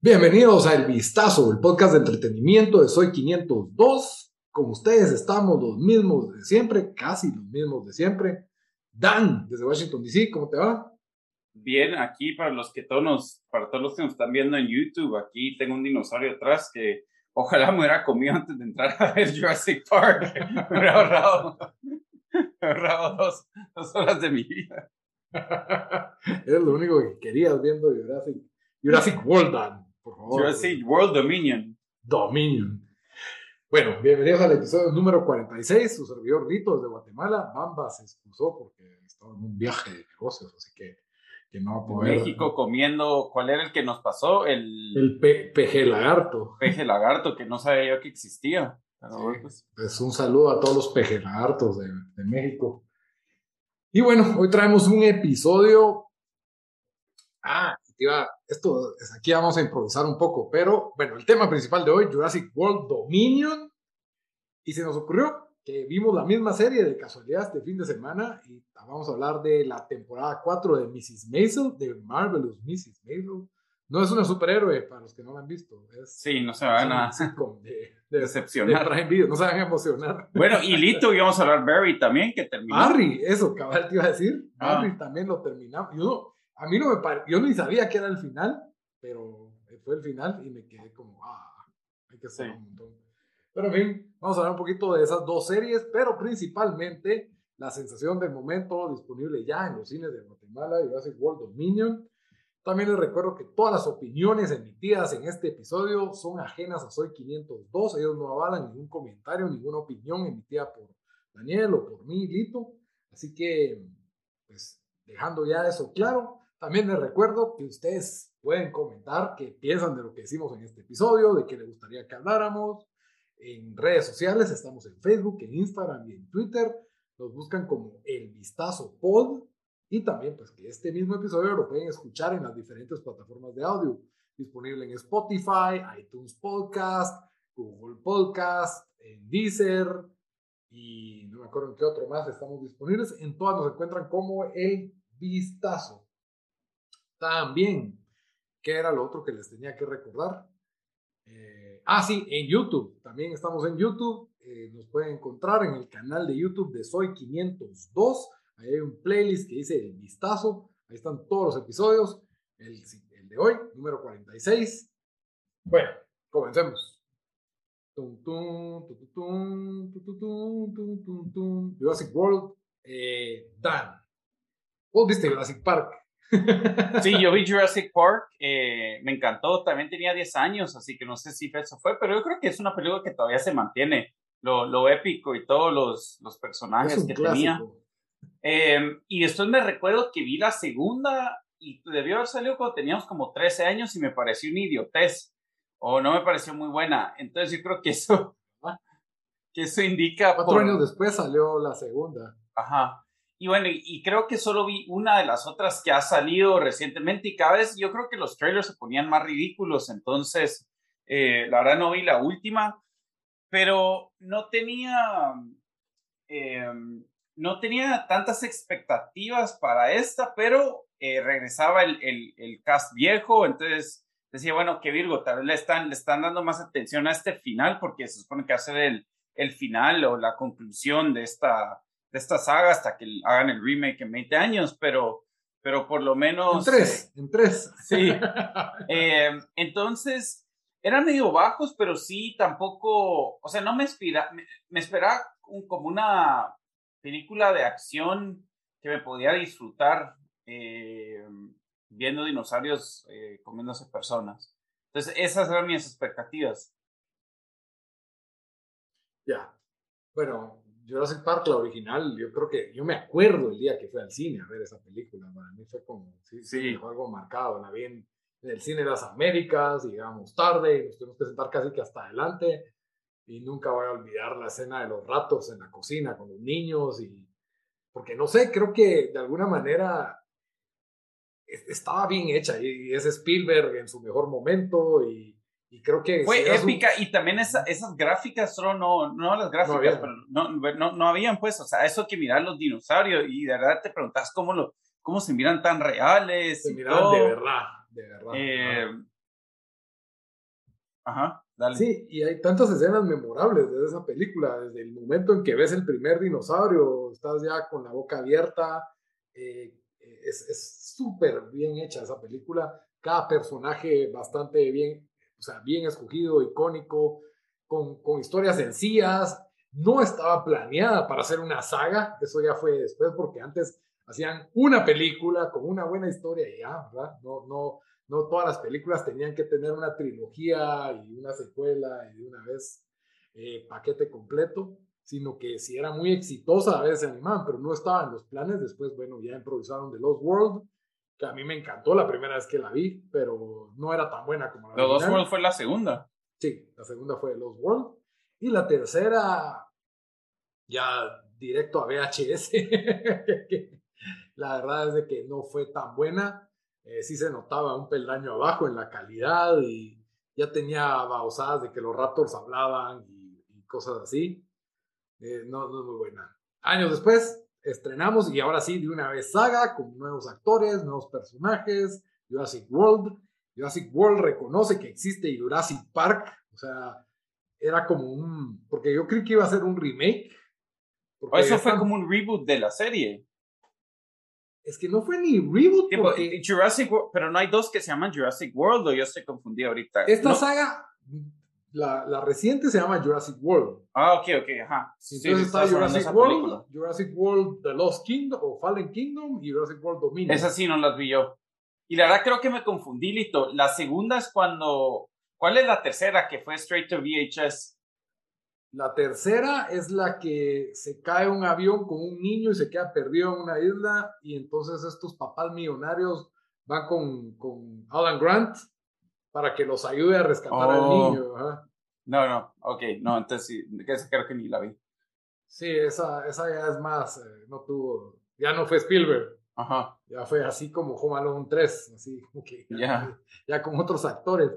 Bienvenidos a El Vistazo, el podcast de entretenimiento de Soy 502. Con ustedes estamos los mismos de siempre, casi los mismos de siempre. Dan, desde Washington DC, ¿cómo te va? Bien, aquí para los que todos para todos los que nos están viendo en YouTube, aquí tengo un dinosaurio atrás que ojalá me hubiera comido antes de entrar a ver Jurassic Park. me hubiera ahorrado, me ahorrado dos, dos horas de mi vida. Eres lo único que querías viendo Jurassic, Jurassic World, Dan, por favor. Jurassic World Dominion. Dominion. Bueno, bienvenidos al episodio número 46. Su servidor Lito desde Guatemala. Bamba se excusó porque estaba en un viaje de negocios, así que, que no va a poder. México comiendo, ¿cuál era el que nos pasó? El, El pe- peje lagarto. peje lagarto, que no sabía yo que existía. Sí. pues, Pues un saludo a todos los peje lagartos de, de México. Y bueno, hoy traemos un episodio. Ah, iba- esto, es- aquí vamos a improvisar un poco, pero bueno, el tema principal de hoy, Jurassic World Dominion. Y se nos ocurrió que vimos la misma serie de casualidad este fin de semana y vamos a hablar de la temporada 4 de Mrs. Maisel, de Marvelous Mrs. Maisel. No es una superhéroe para los que no la han visto, es, sí, no se van a de, de, de decepcionar. Video, no se van a emocionar. Bueno, y Lito, íbamos a hablar Barry también, que terminó. Barry, eso, cabal te iba a decir. Ah. Barry también lo terminamos. Yo, no- a mí no me pare- yo ni sabía que era el final, pero fue el final y me quedé como, ah, hay que hacer Sí. un montón. Pero en fin, vamos a hablar un poquito de esas dos series, pero principalmente la sensación del momento disponible ya en los cines de Guatemala, Jurassic World Dominion. También les recuerdo que todas las opiniones emitidas en este episodio son ajenas a Soy 502. Ellos no avalan ningún comentario, ninguna opinión emitida por Daniel o por mí, Lito. Así que, pues, dejando ya eso claro, también les recuerdo que ustedes pueden comentar qué piensan de lo que decimos en este episodio, de qué les gustaría que habláramos. En redes sociales estamos en Facebook, en Instagram y en Twitter. Nos buscan como El Vistazo Pod. Y también, pues, que este mismo episodio lo pueden escuchar en las diferentes plataformas de audio. Disponible en Spotify, iTunes Podcast, Google Podcast, en Deezer y no me acuerdo en qué otro más estamos disponibles. En todas nos encuentran como El Vistazo. También, ¿qué era lo otro que les tenía que recordar? Eh, ah, sí, en YouTube. También estamos en YouTube. Eh, nos pueden encontrar en el canal de YouTube de Soy 502. Ahí hay un playlist que dice El Vistazo. Ahí están todos los episodios. El, el de hoy, número 46. Bueno, comencemos. Tum, tum, tum. Jurassic World. Eh, Dan. ¿Vos viste Jurassic Park? Sí, yo vi Jurassic Park, eh, me encantó, también tenía 10 años, así que no sé si eso fue, pero yo creo que es una película que todavía se mantiene, lo, lo épico y todos los, los personajes que tenía. Eh, y después me recuerdo que vi la segunda y debió haber salido cuando teníamos como 13 años y me pareció una idiotez o no me pareció muy buena. Entonces yo creo que eso, que eso indica... Cuatro por- años después salió la segunda. Ajá. Y bueno, y, y creo que solo vi una de las otras que ha salido recientemente y cada vez yo creo que los trailers se ponían más ridículos, entonces eh, la verdad no vi la última, pero no tenía, eh, no tenía tantas expectativas para esta, pero eh, regresaba el, el, el cast viejo, entonces decía, bueno, que Virgo, tal vez le están, le están dando más atención a este final porque se supone que va a ser el, el final o la conclusión de esta, de esta saga hasta que hagan el remake en 20 años, pero, pero por lo En menos... tres, en tres. Sí. Eh, entonces, eran medio bajos, pero sí, tampoco, o sea, no me, inspira, me, me esperaba un- como una película de acción que me podía disfrutar eh, viendo dinosaurios eh, comiéndose personas. Entonces, esas eran mis expectativas. Ya. Bueno, Jurassic Park, la original, yo creo que yo me acuerdo el día que fui al cine a ver esa película. Para mí fue como, sí, sí. Fue algo marcado. La vi en, el cine de las Américas, llegamos tarde y nos tuvimos que sentar casi que hasta adelante. Y nunca voy a olvidar la escena de los ratos en la cocina con los niños. y Porque no sé, creo que de alguna manera estaba bien hecha y es Spielberg en su mejor momento y y creo que... Fue épica y también esa, esas gráficas, solo no, no las gráficas, no, pero no, no, habían pues, o sea, eso que mirar los dinosaurios y de verdad te preguntas cómo, lo, cómo se miran tan reales. Se miran de verdad, de verdad. Eh, ajá, Sí, y hay tantas escenas memorables de esa película, desde el momento en que ves el primer dinosaurio, estás ya con la boca abierta, eh, es súper bien hecha esa película, cada personaje bastante bien o sea, bien escogido, icónico, con, con historias sencillas. No estaba planeada para hacer una saga, eso ya fue después, porque antes hacían una película con una buena historia y ya, ¿verdad? No, no, no todas las películas tenían que tener una trilogía y una secuela y de una vez eh, paquete completo, sino que si era muy exitosa a veces se animaban, pero no estaba en los planes. Después, bueno, ya improvisaron The Lost World que a mí me encantó la primera vez que la vi, pero no era tan buena como la The Lost World fue la segunda. Sí, la segunda fue Lost World. Y la tercera, ya directo a VHS. la verdad es de que no fue tan buena. Eh, sí se notaba un peldaño abajo en la calidad y ya tenía babosadas de que los Raptors hablaban y, cosas así. Eh, no, no es muy buena. Años después, estrenamos y ahora sí, de una vez saga, con nuevos actores, nuevos personajes, Jurassic World. Jurassic World reconoce que existe Jurassic Park, o sea, era como un, porque yo creí que iba a ser un remake. Eso fue como un reboot de la serie. Es que no fue ni reboot. porque... Jurassic World, pero no hay dos que se llaman Jurassic World o yo estoy confundí ahorita. Esta saga la, la, reciente se llama Jurassic World. Ah, ok, ok, ajá. Entonces está Jurassic World, Jurassic World The Lost Kingdom o Fallen Kingdom y Jurassic World Dominion. Esas sí no las vi yo. Y la verdad creo que me confundí, Lito. La segunda es cuando... ¿Cuál es la tercera que fue straight to VHS? La tercera es la que se cae un avión con un niño y se queda perdido en una isla y entonces estos papás millonarios van con, con Alan Grant para que los ayude a rescatar al oh. niño. No, no, ok, no, entonces sí, creo que ni la vi. Sí, esa, esa ya es más, eh, no tuvo, ya no fue Spielberg. Ajá. Ya fue así como Home Alone 3, así como que ya con otros actores.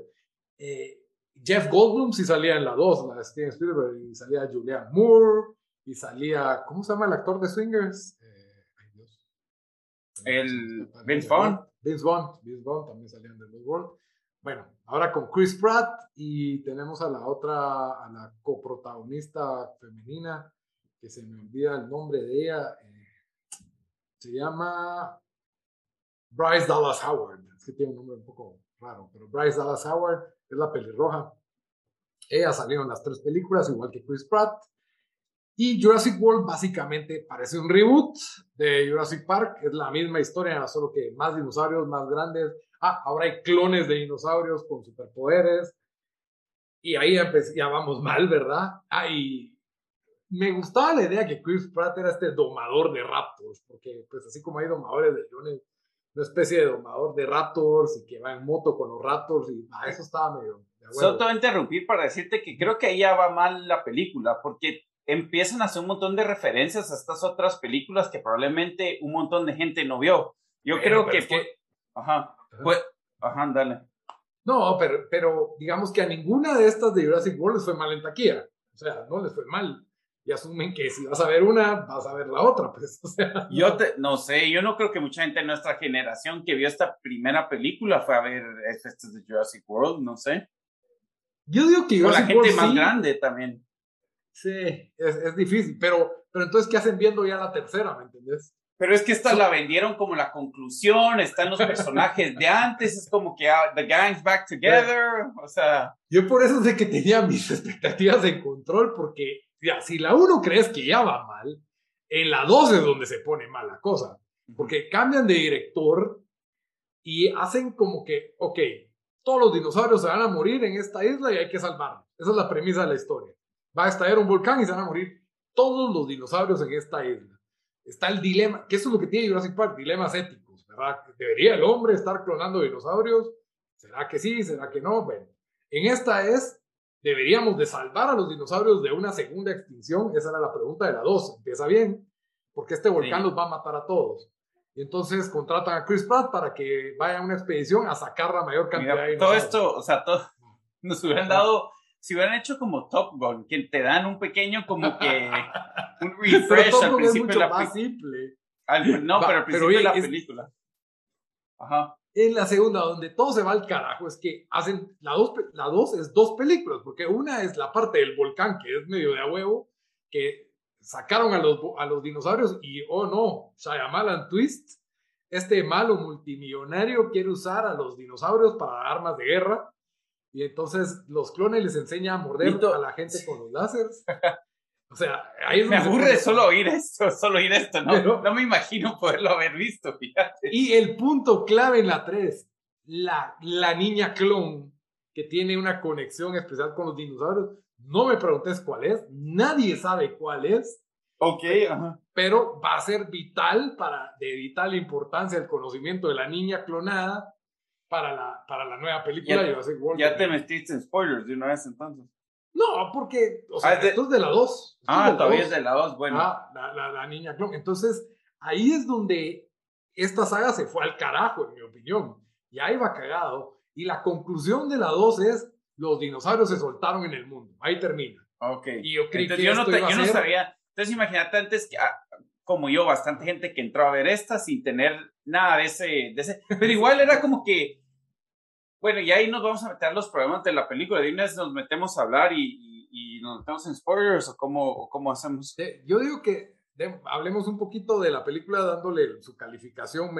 Eh, Jeff Goldblum sí salía en la 2, la de Steven Spielberg, y salía Julianne Moore, y salía, ¿cómo se llama el actor de Swingers? Eh, ay Dios. El Vince Vaughn. Vince Vaughn, Vince Vaughn también salía en The World. Bueno, ahora con Chris Pratt y tenemos a la otra, a la coprotagonista femenina, que se me olvida el nombre de ella. Eh, se llama Bryce Dallas Howard. Es que tiene un nombre un poco raro, pero Bryce Dallas Howard es la pelirroja. Ella salió en las tres películas, igual que Chris Pratt. Y Jurassic World básicamente parece un reboot de Jurassic Park. Es la misma historia, solo que más dinosaurios, más grandes, ah, ahora hay clones de dinosaurios con superpoderes. Y ahí ya, vamos mal, ¿verdad? Ah, y me gustaba la idea que Chris Pratt era este domador de raptors, porque pues así como hay domadores de leones, una especie de domador de raptors y que va en moto con los raptors y ah, eso estaba medio... Solo te voy a interrumpir para decirte que creo que ahí ya va mal la película, porque empiezan a hacer un montón de referencias a estas otras películas que probablemente un montón de gente no vio. Yo creo que, que... Ajá. Pues, ajá, dale. No, pero, pero digamos que a ninguna de estas de Jurassic World les fue mal en taquilla. O sea, no les fue mal. Y asumen que si vas a ver una, vas a ver la otra, pues. O sea, yo te, no sé, yo no creo que mucha gente de nuestra generación que vio esta primera película fue a ver estas de Jurassic World, no sé. Yo digo que Jurassic la gente más grande también. Sí, es, es, difícil, pero, pero entonces, ¿qué hacen viendo ya la tercera, me entendés? Pero es que esta la vendieron como la conclusión, están los personajes de antes, es como que ah, The Gang's Back Together, o sea... Yo por eso sé que tenía mis expectativas en control, porque ya, si la 1 crees que ya va mal, en la 2 es donde se pone mal la cosa, porque cambian de director y hacen como que, ok, todos los dinosaurios se van a morir en esta isla y hay que salvarlos. Esa es la premisa de la historia. Va a estallar un volcán y se van a morir todos los dinosaurios en esta isla. Está el dilema, que eso es lo que tiene Jurassic Park, dilemas éticos, ¿verdad? ¿Debería el hombre estar clonando dinosaurios? ¿Será que sí? ¿Será que no? Bueno, en esta es, ¿deberíamos de salvar a los dinosaurios de una segunda extinción? Esa era la pregunta de la 2. Empieza bien, porque este volcán los va a matar a todos. Y entonces contratan a Chris Pratt para que vaya a una expedición a sacar la mayor cantidad de dinosaurios. Todo esto, o sea, todo, nos hubieran dado si hubieran hecho como Top Gun, que te dan un pequeño como que un refresh al principio de la película. no, pero al principio de la película. Ajá. En la segunda, donde todo se va al carajo, es que hacen la dos, la dos es dos películas, porque una es la parte del volcán, que es medio de a huevo, que sacaron a los, a los dinosaurios y, oh no, Shyamalan Twist, este malo multimillonario quiere usar a los dinosaurios para armas de guerra y entonces los clones les enseñan a morder a la gente con los láseres. O sea, ahí Me aburre solo oír esto, solo oír esto, ¿no? no me imagino poderlo haber visto, fíjate. Y el punto clave en la 3, la, la niña clon que tiene una conexión especial con los dinosaurios. No me preguntes cuál es, nadie sabe cuál es. Ok, ajá. Pero va a ser vital para, de vital importancia el conocimiento de la niña clonada para la, para la nueva película. Ya, te metiste en spoilers de una vez entonces. No, porque, o sea, ah, esto es de la 2. Ah, todavía es de la 2, bueno. Ah, la, niña clon. Entonces, ahí es donde esta saga se fue al carajo, en mi opinión. Y ahí va cagado. Y la conclusión de la 2 es, los dinosaurios se soltaron en el mundo. Ahí termina. Ok. Y yo creí que yo, no, yo no sabía. Entonces, imagínate antes que, ah, como yo, bastante gente que entró a ver esta sin tener nada de ese, de ese. Pero igual era como que bueno, y ahí nos vamos a meter los problemas de la película. Dime si nos metemos a hablar y, y, nos metemos en spoilers o cómo, cómo hacemos. yo digo que hablemos un poquito de la película dándole su calificación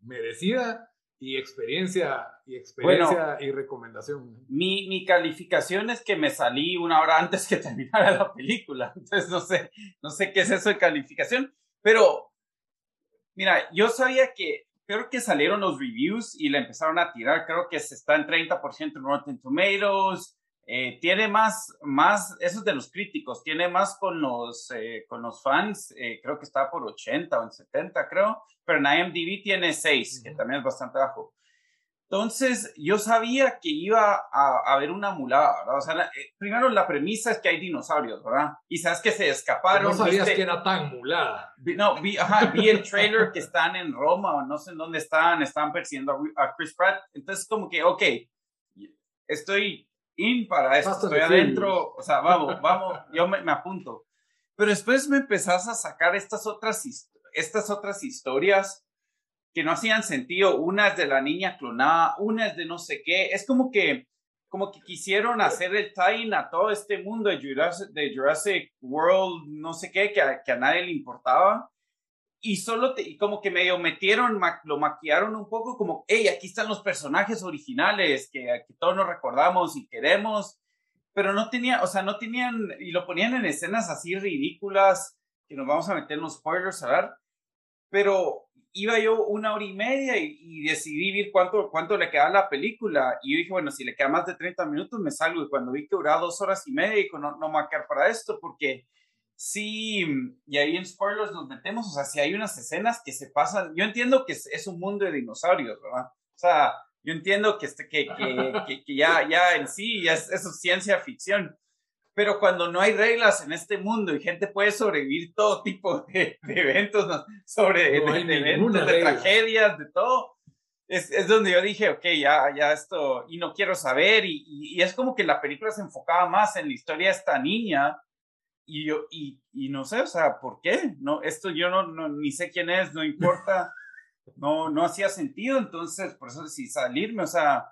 merecida y experiencia y experiencia y recomendación. Mi, mi, calificación es que me salí una hora antes que terminara la película. Entonces no sé, no sé qué es eso de calificación. Pero, mira, yo sabía que creo que salieron los reviews y le empezaron a tirar. Creo que se está en 30% en Rotten Tomatoes. Eh, tiene más, más, eso es de los críticos, tiene más con los, eh, con los fans, eh, creo que está por 80 o en 70, creo, pero en IMDb tiene 6, que también es bastante bajo. Entonces, yo sabía que iba a, haber una mulada, ¿verdad? O sea, eh, primero la premisa es que hay dinosaurios, ¿verdad? Y sabes que se escaparon. No sabías que era tan mulada. no, vi, ajá, vi el trailer que están en Roma o no sé en dónde están, están persiguiendo a, Chris Pratt. Entonces, como que, ok, estoy in para esto, estoy adentro, o sea, vamos, vamos, yo me, me apunto. Pero después me empezás a sacar estas otras, estas otras historias que no hacían sentido. Una es de la niña clonada, una es de no sé qué. Es como que, como que quisieron hacer el tie a todo este mundo de Jurassic, de Jurassic World, no sé qué, que a, que a nadie le importaba. Y solo te, y como que medio metieron, lo maquillaron un poco, como, hey, aquí están los personajes originales que, que todos nos recordamos y queremos. Pero no tenía, o sea, no tenían, y lo ponían en escenas así ridículas, que nos vamos a meter en los spoilers a ver. Pero iba yo una hora y media y, decidí ver cuánto, cuánto le quedaba la película. Y yo dije, bueno, si le queda más de 30 minutos, me salgo. Y cuando vi que duraba dos horas y media, dije, no, no me voy a quedar para esto, porque sí, y ahí en spoilers nos metemos, o sea, si hay unas escenas que se pasan, yo entiendo que es, un mundo de dinosaurios, ¿verdad? O sea, yo entiendo que, este, que, que, que, ya, ya en sí, ya es, eso es ciencia ficción pero cuando no hay reglas en este mundo y gente puede sobrevivir todo tipo de, eventos, sobre de, eventos, de tragedias, de todo, es, es, donde yo dije, ok, ya, ya esto, y no quiero saber, y, y, es como que la película se enfocaba más en la historia de esta niña, y yo, y, y no sé, o sea, ¿por qué? No, esto yo no, no, ni sé quién es, no importa, no, no hacía sentido, entonces, por eso decidí salirme, o sea,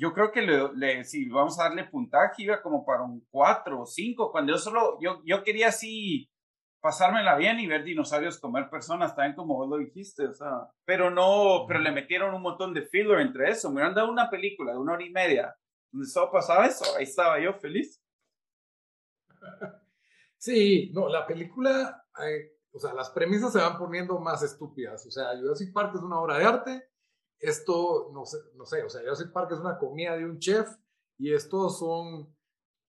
yo creo que le, si vamos a darle puntaje, iba como para un 4 o 5, cuando yo solo, yo, yo quería así pasármela bien y ver dinosaurios comer personas, también como vos lo dijiste, o sea, pero no, pero le metieron un montón de filler entre eso, me hubieran dado una película de una hora y media, donde solo pasaba eso, ahí estaba yo feliz. Sí, no, la película, eh, o sea, las premisas se van poniendo más estúpidas, o sea, Jurassic Park es una obra de arte, esto, no sé, no sé, o sea, Jurassic Park es una comida de un chef y estos son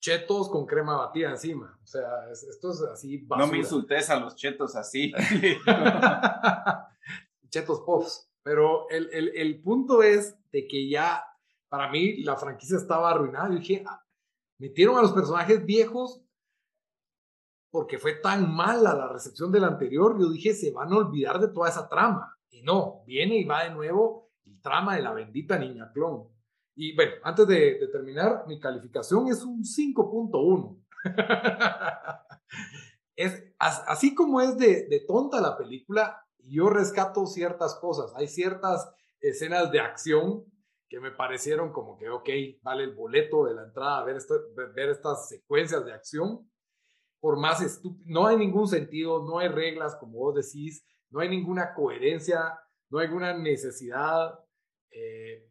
chetos con crema batida encima. O sea, esto es así basura. No me insultes a los chetos así. chetos puffs. Pero el, el, el, punto es de que ya, para mí, la franquicia estaba arruinada. Yo dije, ah, metieron a los personajes viejos porque fue tan mala la recepción del anterior. Yo dije, se van a olvidar de toda esa trama. Y no, viene y va de nuevo trama de la bendita niña clon. Y bueno, antes de, terminar, mi calificación es un 5.1. es, así como es de, de, tonta la película, yo rescato ciertas cosas. Hay ciertas escenas de acción que me parecieron como que, ok, vale el boleto de la entrada a ver, ver estas secuencias de acción. Por más estúpido, no hay ningún sentido, no hay reglas, como vos decís, no hay ninguna coherencia, no hay ninguna necesidad. Eh,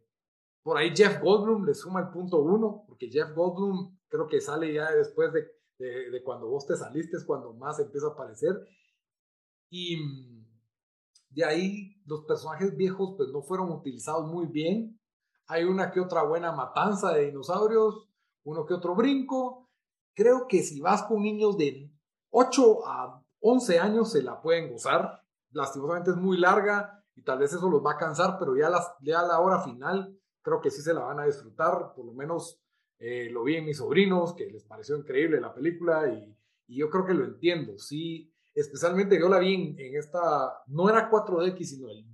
por ahí Jeff Goldblum le suma el punto uno, porque Jeff Goldblum creo que sale ya después de, de, cuando vos te saliste, es cuando más empieza a aparecer. Y mm, de ahí los personajes viejos pues no fueron utilizados muy bien. Hay una que otra buena matanza de dinosaurios, uno que otro brinco. Creo que si vas con niños de 8 a 11 años se la pueden gozar. Lastimosamente es muy larga y tal vez eso los va a cansar, pero ya, las, ya la hora final creo que sí se la van a disfrutar, por lo menos eh, lo vi en mis sobrinos, que les pareció increíble la película y, yo creo que lo entiendo, sí, especialmente yo la vi en, esta, no era 4DX, sino el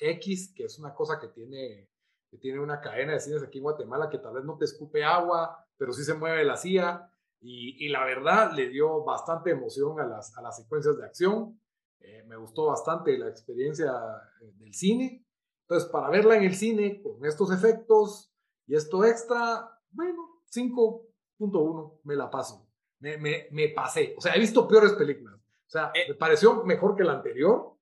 X, que es una cosa que tiene, que tiene una cadena de cines aquí en Guatemala que tal vez no te escupe agua, pero sí se mueve la CIA. Y, y la verdad le dio bastante emoción a las, a las secuencias de acción. Eh, me gustó bastante la experiencia eh, del cine. Entonces, para verla en el cine con estos efectos y esto extra, bueno, 5.1 me la paso. Me, me, me, pasé. O sea, he visto peores películas. O sea, eh. me pareció mejor que la anterior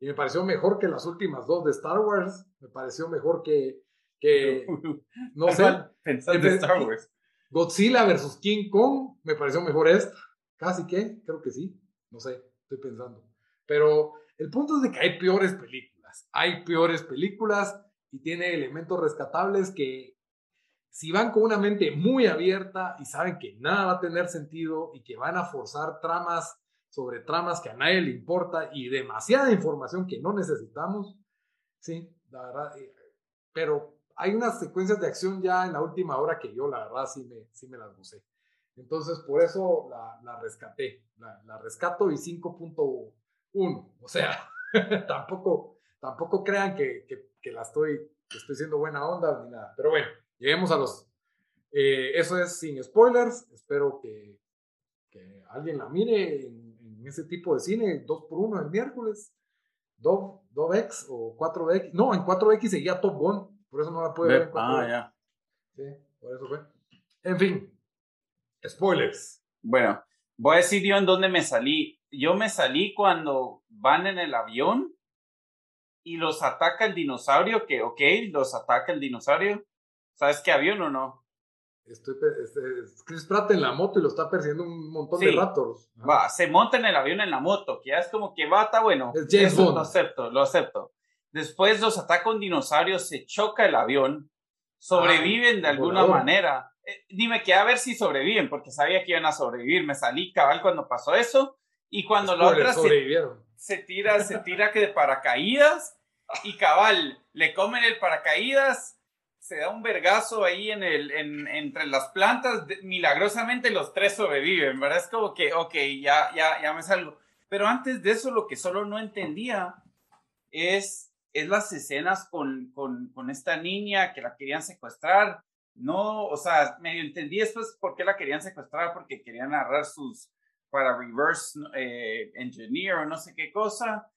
y me pareció mejor que las últimas dos de Star Wars. Me pareció mejor que, que no sé. Pensando en Star Wars. Godzilla versus King Kong, me pareció mejor esta. Casi que, creo que sí. No sé, estoy pensando. Pero el punto es de que hay peores películas. Hay peores películas y tiene elementos rescatables que si van con una mente muy abierta y saben que nada va a tener sentido y que van a forzar tramas sobre tramas que a nadie le importa y demasiada información que no necesitamos, sí, la verdad, eh, pero hay unas secuencias de acción ya en la última hora que yo la verdad sí me, sí me las gocé. Entonces, por eso la, la rescaté, la, la rescato y 5.1, o sea, tampoco, tampoco crean que, que, la estoy, que estoy siendo buena onda ni nada. Pero bueno, lleguemos a los... Eh, eso es sin spoilers. Espero que, que alguien la mire en, ese tipo de cine, 2 por 1 el miércoles. 2, x o 4X. No, en 4X seguía Top Gun. Por eso no la pude ver en 4 Ah, ya. Sí, por eso fue. En fin, spoilers. Bueno, voy a decir yo en dónde me salí. Yo me salí cuando van en el avión y los ataca el dinosaurio, que ok, los ataca el dinosaurio. ¿Sabes qué avión o no? Estoy, este, Chris Pratt en la moto y lo está persiguiendo un montón de ratos. Va, se monta en el avión en la moto, que ya es como que va, está bueno. Es James Bond. Lo acepto, lo acepto. Después los ataca un dinosaurio, se choca el avión, sobreviven de alguna manera. Eh, dime que a ver si sobreviven, porque sabía que iban a sobrevivir. Me salí cabal cuando pasó eso. Y cuando la otra se, tira, se tira que de paracaídas y cabal, le comen el paracaídas, se da un vergazo ahí en el, en, entre las plantas, milagrosamente los tres sobreviven, ¿verdad? Es como que, ok, ya, ya, ya me salgo. Pero antes de eso, lo que solo no entendía es, es las escenas con, con, con esta niña que la querían secuestrar. No, o sea, medio entendí después por qué la querían secuestrar, porque querían agarrar sus, para reverse eh, engineer o no sé qué cosa,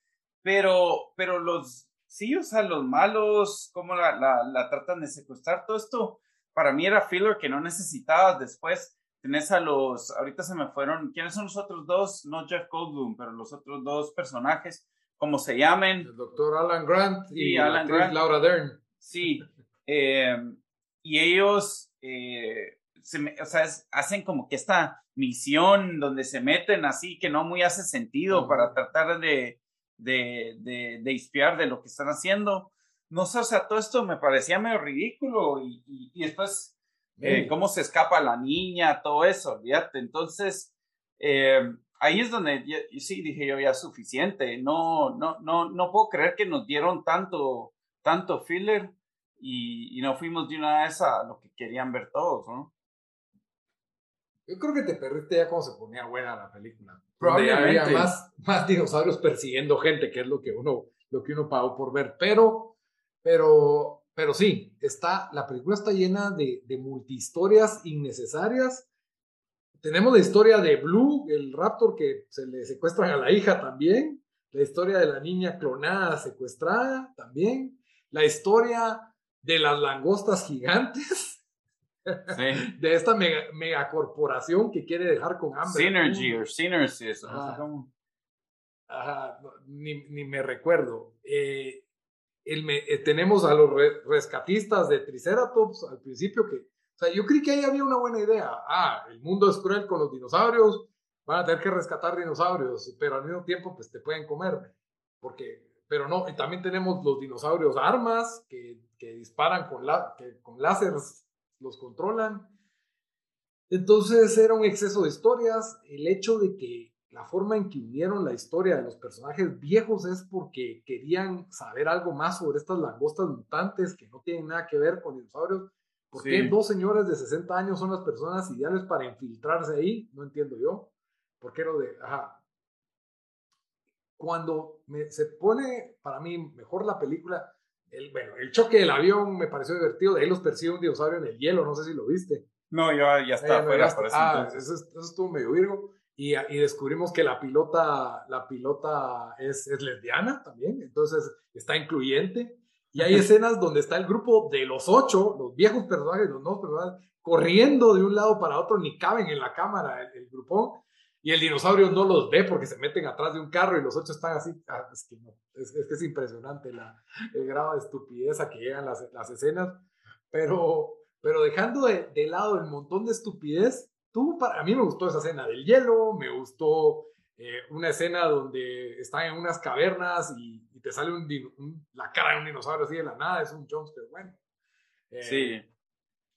pero, pero los, sí, o sea, los malos, cómo la, la, la tratan de secuestrar, todo esto, para mí era filler que no necesitabas después. Tenés a los, ahorita se me fueron, ¿quiénes son los otros dos? No Jeff Goldblum, pero los otros dos personajes, como se llamen. El doctor Alan Grant y, Alan Grant. Laura Dern. Sí, eh, y ellos, eh, se o sea, hacen como que esta misión donde se meten así que no muy hace sentido para tratar de, de, de, de, inspirar de lo que están haciendo. No sé, o sea, todo esto me parecía medio ridículo y, y, después eh, cómo se escapa la niña, todo eso, olvídate. Entonces, eh, ahí es donde sí dije yo ya suficiente. No, no, no, no puedo creer que nos dieron tanto, tanto filler y, y no fuimos de una vez a lo que querían ver todos, ¿no? Yo creo que te perdiste ya cuando se ponía buena la película. Probablemente. Había más, más dinosaurios persiguiendo gente, que es lo que uno, lo que uno pagó por ver. Pero, pero, pero sí, está, la película está llena de, de multihistorias innecesarias. Tenemos la historia de Blue, el raptor que se le secuestran a la hija también. La historia de la niña clonada secuestrada también. La historia de las langostas gigantes de esta mega, megacorporación que quiere dejar con hambre. Synergy o Synergy, ni, ni, me recuerdo. Eh, eh, tenemos a los rescatistas de Triceratops al principio que, o sea, yo creí que ahí había una buena idea. Ah, el mundo es cruel con los dinosaurios, van a tener que rescatar dinosaurios, pero al mismo tiempo pues te pueden comer. Porque, pero no, y también tenemos los dinosaurios armas que, que disparan con, la, que, con láseres los controlan. Entonces era un exceso de historias. El hecho de que la forma en que unieron la historia de los personajes viejos es porque querían saber algo más sobre estas langostas mutantes que no tienen nada que ver con dinosaurios. ¿Por qué dos señores de 60 años son las personas ideales para infiltrarse ahí? No entiendo yo. ¿Por qué lo de.? Ajá. Cuando se pone para mí mejor la película, el, bueno, el choque del avión me pareció divertido. De ahí los persigue un dinosaurio en el hielo. No sé si lo viste. No, ya, ya está afuera. ah, eso, estuvo medio virgo. Y, y, descubrimos que la pilota, la pilota es, es lesbiana también. Entonces está incluyente. Y hay escenas donde está el grupo de los ocho, los viejos personajes, los nuevos personajes, corriendo de un lado para otro, ni caben en la cámara el, el grupón y el dinosaurio no los ve porque se meten atrás de un carro y los ocho están así. Ah, es, que no, es, que es impresionante la, el grado de estupidez a que llegan las, las escenas. Pero, pero dejando de, de, lado el montón de estupidez, tú, para, a mí me gustó esa escena del hielo, me gustó eh, una escena donde están en unas cavernas y, y te sale un, la cara de un dinosaurio así de la nada, es un Jones, pero bueno. Eh, sí.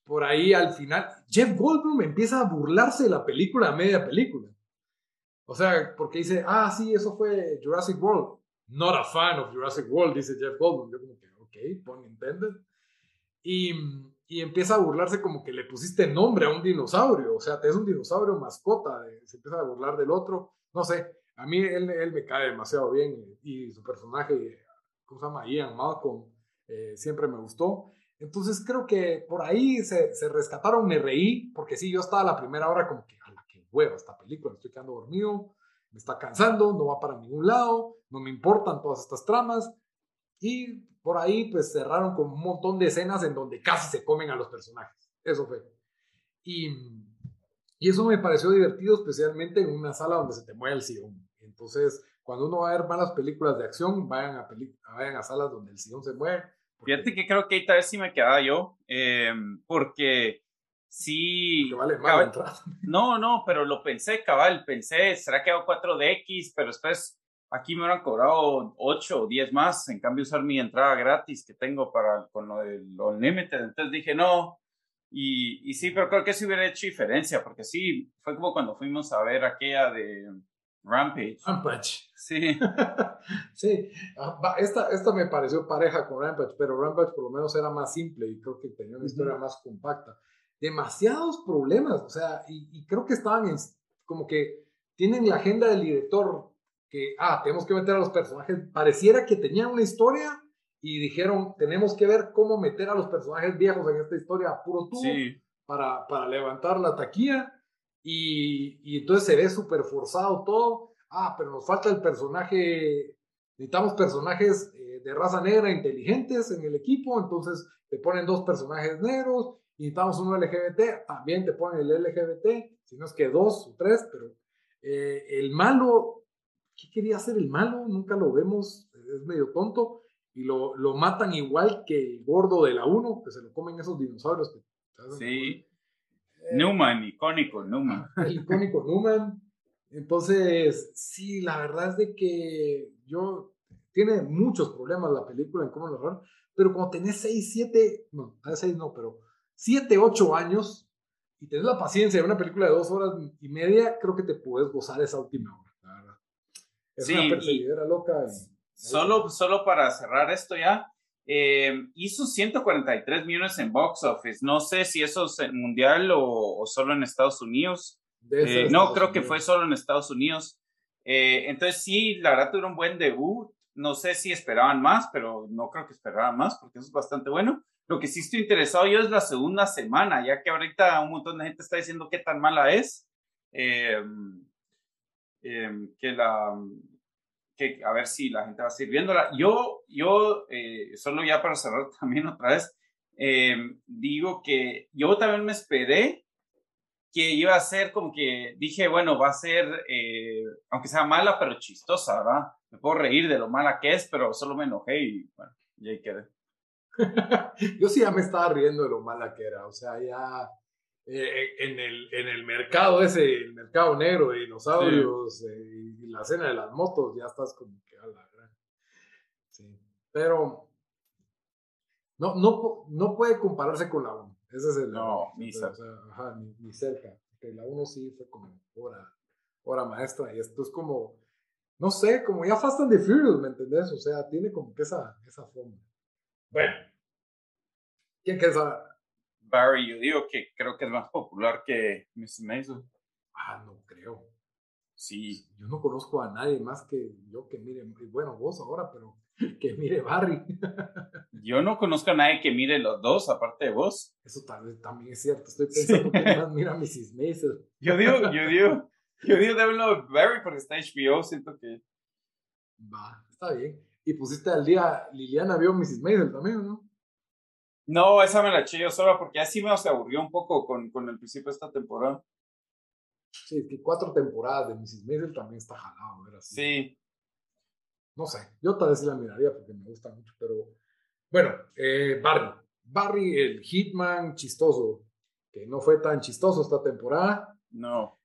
Por ahí al final, Jeff Goldblum empieza a burlarse de la película a media película. O sea, porque dice, ah, sí, eso fue Jurassic World. Not a fan of Jurassic World, dice Jeff Goldblum. Yo como que, ok, pun intended. Y, y empieza a burlarse como que le pusiste nombre a un dinosaurio. O sea, te es un dinosaurio mascota. Se empieza a burlar del otro. No sé, a mí él, él me cae demasiado bien. Y su personaje, ¿cómo se llama? Ian Malcolm, eh, siempre me gustó. Entonces creo que por ahí se, se rescataron, me reí, porque sí, yo estaba la primera hora como que, hueva esta película, me estoy quedando dormido, me está cansando, no va para ningún lado, no me importan todas estas tramas. Y por ahí pues cerraron con un montón de escenas en donde casi se comen a los personajes. Eso fue. Y, y eso me pareció divertido, especialmente en una sala donde se te mueve el sillón. Entonces, cuando uno va a ver malas películas de acción, vayan a, vayan a salas donde el sillón se mueve. Fíjate que creo que ahí tal vez sí me quedaba yo, eh, porque sí. Vale no, no, pero lo pensé, cabal, pensé, será que hago 4DX, pero después aquí me hubieran cobrado 8 o 10 más, en cambio usar mi entrada gratis que tengo para con lo del Unlimited, entonces dije no, y, y sí, pero creo que sí hubiera hecho diferencia, porque sí, fue como cuando fuimos a ver aquella de Rampage. Rampage. Sí. sí, esta, esta me pareció pareja con Rampage, pero Rampage por lo menos era más simple y creo que tenía una historia más compacta demasiados problemas, o sea, y, creo que estaban en, como que tienen la agenda del director que, ah, tenemos que meter a los personajes, pareciera que tenían una historia y dijeron, tenemos que ver cómo meter a los personajes viejos en esta historia puro tubo para, para levantar la taquilla y, y entonces se ve súper forzado todo, ah, pero nos falta el personaje, necesitamos personajes eh, de raza negra inteligentes en el equipo, entonces te ponen dos personajes negros y necesitamos un LGBT, también te ponen el LGBT, si no es que dos o tres, pero eh, el malo, ¿qué quería hacer el malo? Nunca lo vemos, es medio tonto, y lo, lo matan igual que el gordo de la 1, que se lo comen esos dinosaurios. sí. Eh, Newman, icónico Newman. El icónico Newman. Entonces, sí, la verdad es de que yo, tiene muchos problemas la película en cómo narrar, pero como tenés 6, 7, no, 6 no, pero 7, 8 años y tenés la paciencia de una película de dos horas y media, creo que te puedes gozar esa última hora, la verdad. Es Sí, una perseguidera loca. y- Solo, solo para cerrar esto ya, eh, hizo 143 millones en box office. No sé si eso es mundial o, o solo en Estados Unidos. Eh, no, Estados creo que fue solo en Estados Unidos. Eh, entonces sí, la verdad tuvo un buen debut. No sé si esperaban más, pero no creo que esperaban más porque eso es bastante bueno. Lo que sí estoy interesado yo es la segunda semana, ya que ahorita un montón de gente está diciendo qué tan mala es. Eh, eh, que la que a ver si la gente va a seguir viéndola. Yo, yo eh, solo ya para cerrar también otra vez, eh, digo que yo también me esperé que iba a ser como que dije, bueno, va a ser, eh, aunque sea mala, pero chistosa, ¿verdad? Me puedo reír de lo mala que es, pero solo me enojé y bueno, ya ahí quedé. Yo sí ya me estaba riendo de lo mala que era. O sea, ya eh, en, el, en el mercado ese, el mercado negro de dinosaurios eh, y la escena de las motos, ya estás como que a la gran. Sí. Pero no, no, no puede compararse con la 1. Ese es el. No, ni O sea, ajá, ni, ni cerca. Porque la 1 sí fue como hora, hora maestra. Y esto es como. No sé, como ya Fast and the Furious, ¿me entendés? O sea, tiene como que esa, esa forma. Bueno. ¿Quién quieres saber? Barry, yo digo que creo que es más popular que Miss Maisel. Ah, no creo. Sí, Yo no conozco a nadie más que yo que mire, bueno, vos ahora, pero que mire Barry. yo no conozco a nadie que mire los dos, aparte de vos. Eso vez también es cierto. Estoy pensando que más mira Mrs. Maisel. Yo digo, yo digo, yo digo de Barry porque está HBO, siento que Va, está bien. Y pusiste al día, Liliana vio Mrs. Maisel también, ¿no? No, esa me la eché yo sola porque así me se aburrió un poco con, con el principio de esta temporada. Sí, es que cuatro temporadas de Mrs. Maisel también está jalado, ¿verdad? Sí, No sé, yo tal vez sí la miraría porque me gusta mucho, pero bueno, eh, Barry. Barry, el Hitman chistoso, que no fue tan chistoso esta temporada. no.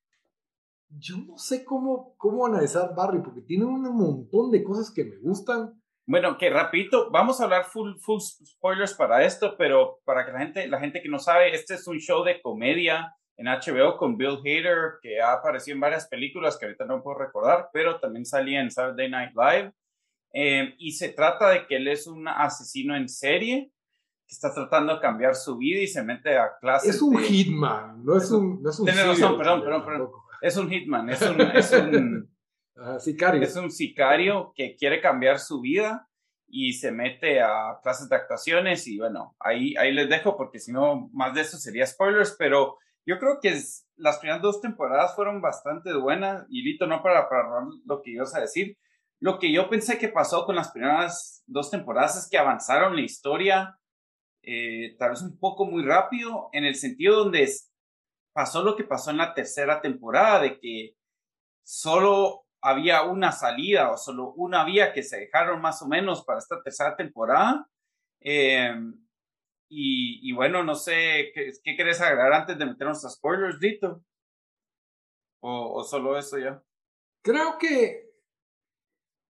Yo no sé cómo, cómo analizar Barry, porque tiene un montón de cosas que me gustan. Bueno, que rapidito, vamos a hablar full, full spoilers para esto, pero para que la gente, la gente que no sabe, este es un show de comedia en HBO con Bill Hader, que ha aparecido en varias películas que ahorita no puedo recordar, pero también salía en Saturday Night Live. Eh, y se trata de que él es un asesino en serie que está tratando de cambiar su vida y se mete a clases. Es un de- Hitman, no es un, no es un Tienes razón, perdón, perdón. Es un hitman, es un, es un, Ajá, sicario. es un sicario que quiere cambiar su vida y se mete a clases de actuaciones y bueno, ahí, ahí les dejo porque si no, más de eso sería spoilers, pero yo creo que es- las primeras dos temporadas fueron bastante buenas y Lito, no para, para lo que ibas a decir, lo que yo pensé que pasó con las primeras dos temporadas es que avanzaron la historia eh, tal vez un poco muy rápido en el sentido donde es- pasó lo que pasó en la tercera temporada, de que solo había una salida o solo una vía que se dejaron más o menos para esta tercera temporada. Eh, y, y bueno, no sé, ¿qué, qué querés agregar antes de meternos a spoilers, Dito? O, o solo eso ya? Creo que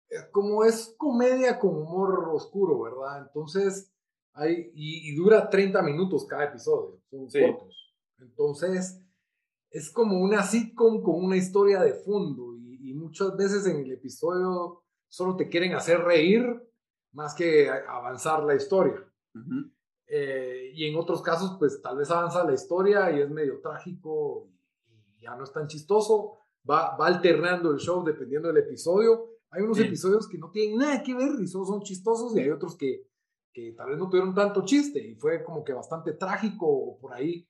eh, como es comedia con humor oscuro, ¿verdad? Entonces, hay, y, y dura 30 minutos cada episodio, son Sí. cortos. Entonces, es como una sitcom con una historia de fondo y, y muchas veces en el episodio solo te quieren hacer reír más que avanzar la historia. Eh, y en otros casos, pues tal vez avanza la historia y es medio trágico y, y ya no es tan chistoso. Va, va alternando el show dependiendo del episodio. Hay unos Sí. episodios que no tienen nada que ver y solo son chistosos y hay otros que, que tal vez no tuvieron tanto chiste y fue como que bastante trágico por ahí.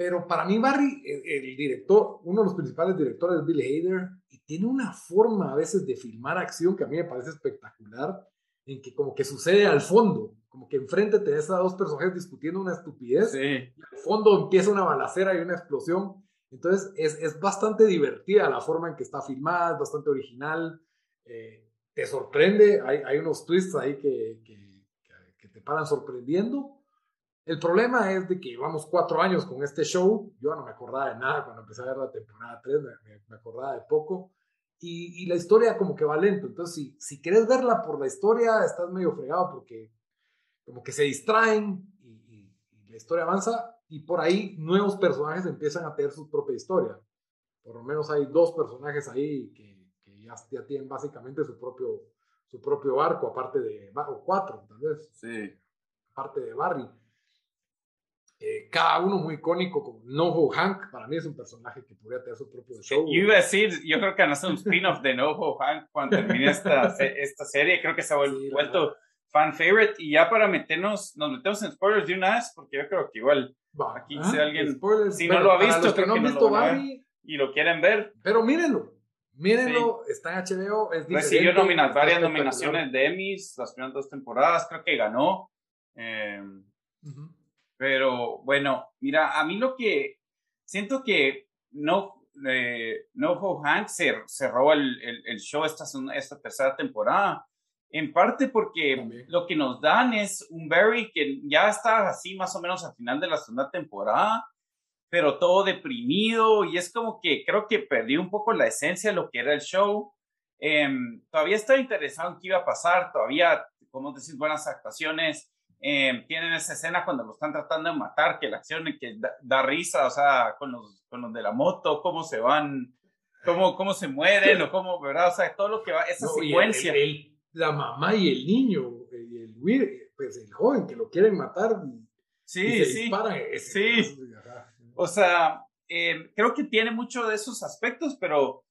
Pero para mí Barry, el, el director, uno de los principales directores es Bill Hader y tiene una forma a veces de filmar acción que a mí me parece espectacular en que como que sucede al fondo, como que enfrente te ves a dos personajes discutiendo una estupidez, Sí, y al fondo empieza una balacera y una explosión. Entonces es, es bastante divertida la forma en que está filmada, es bastante original, eh, te sorprende, hay, hay unos twists ahí que, que, que- que te paran sorprendiendo. El problema es de que llevamos cuatro años con este show, yo no me acordaba de nada cuando empecé a ver la temporada 3, me, me- me acordaba de poco, y, y la historia como que va lento, entonces si, si quieres verla por la historia, estás medio fregado porque como que se distraen y, y- y la historia avanza y por ahí nuevos personajes empiezan a tener su propia historia. Por lo menos hay dos personajes ahí que, que ya, ya, tienen básicamente su propio, su propio arco, aparte de, o cuatro, tal vez. Sí. Aparte de Barry. Eh, cada uno muy icónico, como Noho Hank, para mí es un personaje que podría tener su propio show. Yo iba a decir, yo creo que a hacer un spin-off de Noho Hank cuando termine esta, esta serie, creo que se ha vuelto fan favorite, y ya para meternos, nos metemos en spoilers de una vez, porque yo creo que igual aquí ah, si alguien, spoilers, si no lo ha visto, que no han visto lo y lo quieren ver, pero mírenlo, mírenlo, está en HBO, es recibió diferente, nominas, está varias nominaciones de Emmys, las primeras dos temporadas, creo que ganó, eh, Ujú. Pero bueno, mira, a mí lo que siento que no, eh, no Ho Hank se, cerró el, el, el show esta, esta tercera temporada. En parte porque También. lo que nos dan es un Barry que ya está así más o menos al final de la segunda temporada, pero todo deprimido y es como que creo que perdió un poco la esencia de lo que era el show. Em, todavía estaba interesado en qué iba a pasar, todavía, como decís, buenas actuaciones. Eh, tienen esa escena cuando lo están tratando de matar, que la acción que da, da risa, o sea, con los, con los de la moto, cómo se van, cómo, cómo se mueren, o cómo, ¿verdad? O sea, todo lo que va, esa No, y el- secuencia. el- el- la mamá y el niño, y el, weird, pues el joven que lo quieren matar y, y sí, se sí. disparan. Sí. O sea, eh, creo que tiene mucho de esos aspectos, pero,